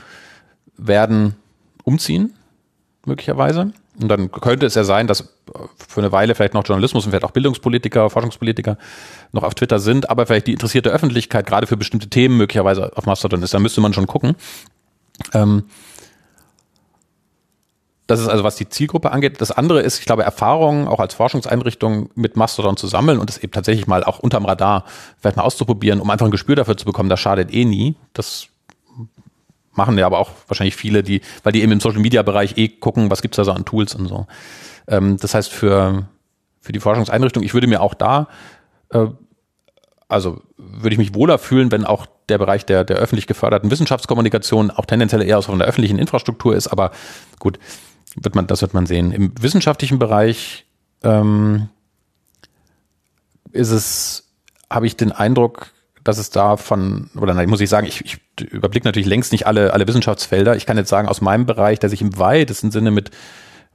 werden umziehen, möglicherweise? Und dann könnte es ja sein, dass für eine Weile vielleicht noch Journalismus und vielleicht auch Bildungspolitiker, Forschungspolitiker noch auf Twitter sind, aber vielleicht die interessierte Öffentlichkeit gerade für bestimmte Themen möglicherweise auf Mastodon ist. Da müsste man schon gucken. Ähm, das ist also, was die Zielgruppe angeht. Das andere ist, ich glaube, Erfahrungen auch als Forschungseinrichtung mit Mastodon zu sammeln und es eben tatsächlich mal auch unterm Radar vielleicht mal auszuprobieren, um einfach ein Gespür dafür zu bekommen. Das schadet eh nie. Das machen ja aber auch wahrscheinlich viele, die, weil die eben im Social Media Bereich eh gucken, was gibt's da so an Tools und so. Ähm, das heißt, für, für die Forschungseinrichtung, ich würde mir auch da, äh, also würde ich mich wohler fühlen, wenn auch der Bereich der, der öffentlich geförderten Wissenschaftskommunikation auch tendenziell eher aus von der öffentlichen Infrastruktur ist, aber gut, wird man, das wird man sehen. Im wissenschaftlichen Bereich ähm, ist es, habe ich den Eindruck, dass es da von, oder nein, muss ich sagen, ich, ich überblicke natürlich längst nicht alle, alle Wissenschaftsfelder. Ich kann jetzt sagen, aus meinem Bereich, der sich im weitesten Sinne mit,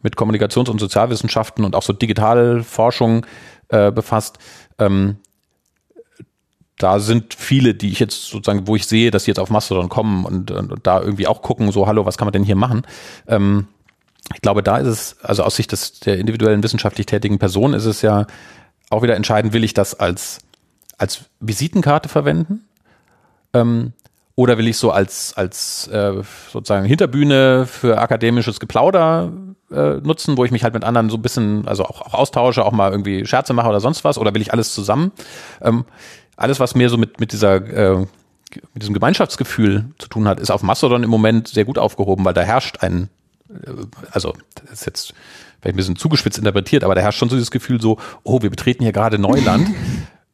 mit Kommunikations- und Sozialwissenschaften und auch so Digitalforschung äh, befasst, ähm, da sind viele, die ich jetzt sozusagen, wo ich sehe, dass sie jetzt auf Mastodon kommen und, und, und da irgendwie auch gucken, so, hallo, was kann man denn hier machen? Ähm, ich glaube, da ist es, also aus Sicht des, der individuellen wissenschaftlich tätigen Person ist es ja auch wieder entscheidend, will ich das als, als Visitenkarte verwenden? Ähm, oder will ich so als, als äh, sozusagen Hinterbühne für akademisches Geplauder äh, nutzen, wo ich mich halt mit anderen so ein bisschen, also auch, auch austausche, auch mal irgendwie Scherze mache oder sonst was? Oder will ich alles zusammen? Ähm, alles, was mehr so mit, mit dieser äh, mit diesem Gemeinschaftsgefühl zu tun hat, ist auf Mastodon im Moment sehr gut aufgehoben, weil da herrscht ein also das ist jetzt vielleicht ein bisschen zugespitzt interpretiert, aber da herrscht schon so dieses Gefühl so, oh, wir betreten hier gerade Neuland.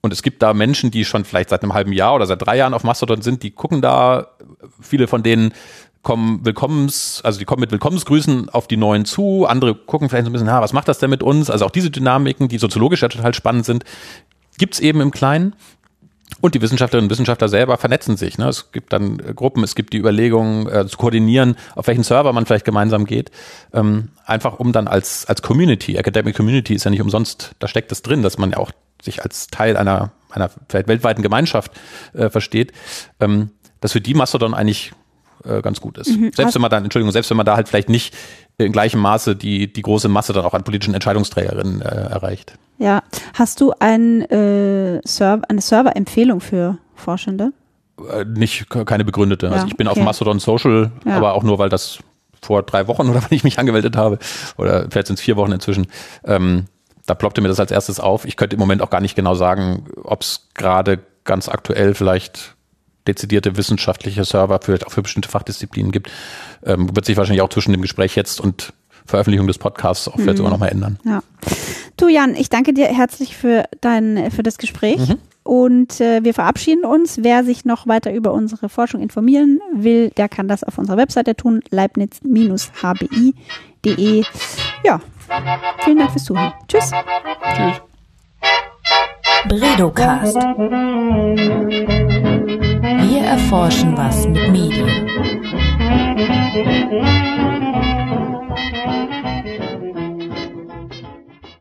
Und es gibt da Menschen, die schon vielleicht seit einem halben Jahr oder seit drei Jahren auf Mastodon sind, die gucken da, viele von denen kommen Willkommens, also die kommen mit Willkommensgrüßen auf die Neuen zu, andere gucken vielleicht so ein bisschen, na, was macht das denn mit uns? Also auch diese Dynamiken, die soziologisch ja total spannend sind, gibt's eben im Kleinen. Und die Wissenschaftlerinnen und Wissenschaftler selber vernetzen sich. Ne? Es gibt dann Gruppen, es gibt die Überlegung äh, zu koordinieren, auf welchen Server man vielleicht gemeinsam geht. Ähm, einfach um dann als, als Community, Academic Community ist ja nicht umsonst, da steckt es drin, dass man ja auch sich als Teil einer, einer vielleicht weltweiten Gemeinschaft äh, versteht, ähm, dass für die Mastodon eigentlich äh, ganz gut ist. Mhm. Selbst wenn man dann, Entschuldigung, selbst wenn man da halt vielleicht nicht in gleichem Maße die, die große Masse dann auch an politischen Entscheidungsträgerinnen äh, erreicht. Ja, hast du ein, äh, Server, eine Server-Empfehlung für Forschende? Äh, nicht, keine begründete. Also ja, also ich bin okay. auf Mastodon Social, ja. aber auch nur, weil das vor drei Wochen oder wann ich mich angemeldet habe, oder vielleicht sind es vier Wochen inzwischen, ähm, da ploppte mir das als erstes auf. Ich könnte im Moment auch gar nicht genau sagen, ob es gerade ganz aktuell vielleicht dezidierte wissenschaftliche Server vielleicht auch für bestimmte Fachdisziplinen gibt. Ähm, wird sich wahrscheinlich auch zwischen dem Gespräch jetzt und Veröffentlichung des Podcasts auch vielleicht mhm. sogar nochmal ändern. Ja. Du Jan, ich danke dir herzlich für dein für das Gespräch. Mhm. Und äh, wir verabschieden uns. Wer sich noch weiter über unsere Forschung informieren will, der kann das auf unserer Webseite tun, leibniz-hbi.de. Ja, Vielen Dank fürs Zuhören. Tschüss. Tschüss. Bredocast. Wir erforschen was mit Medien.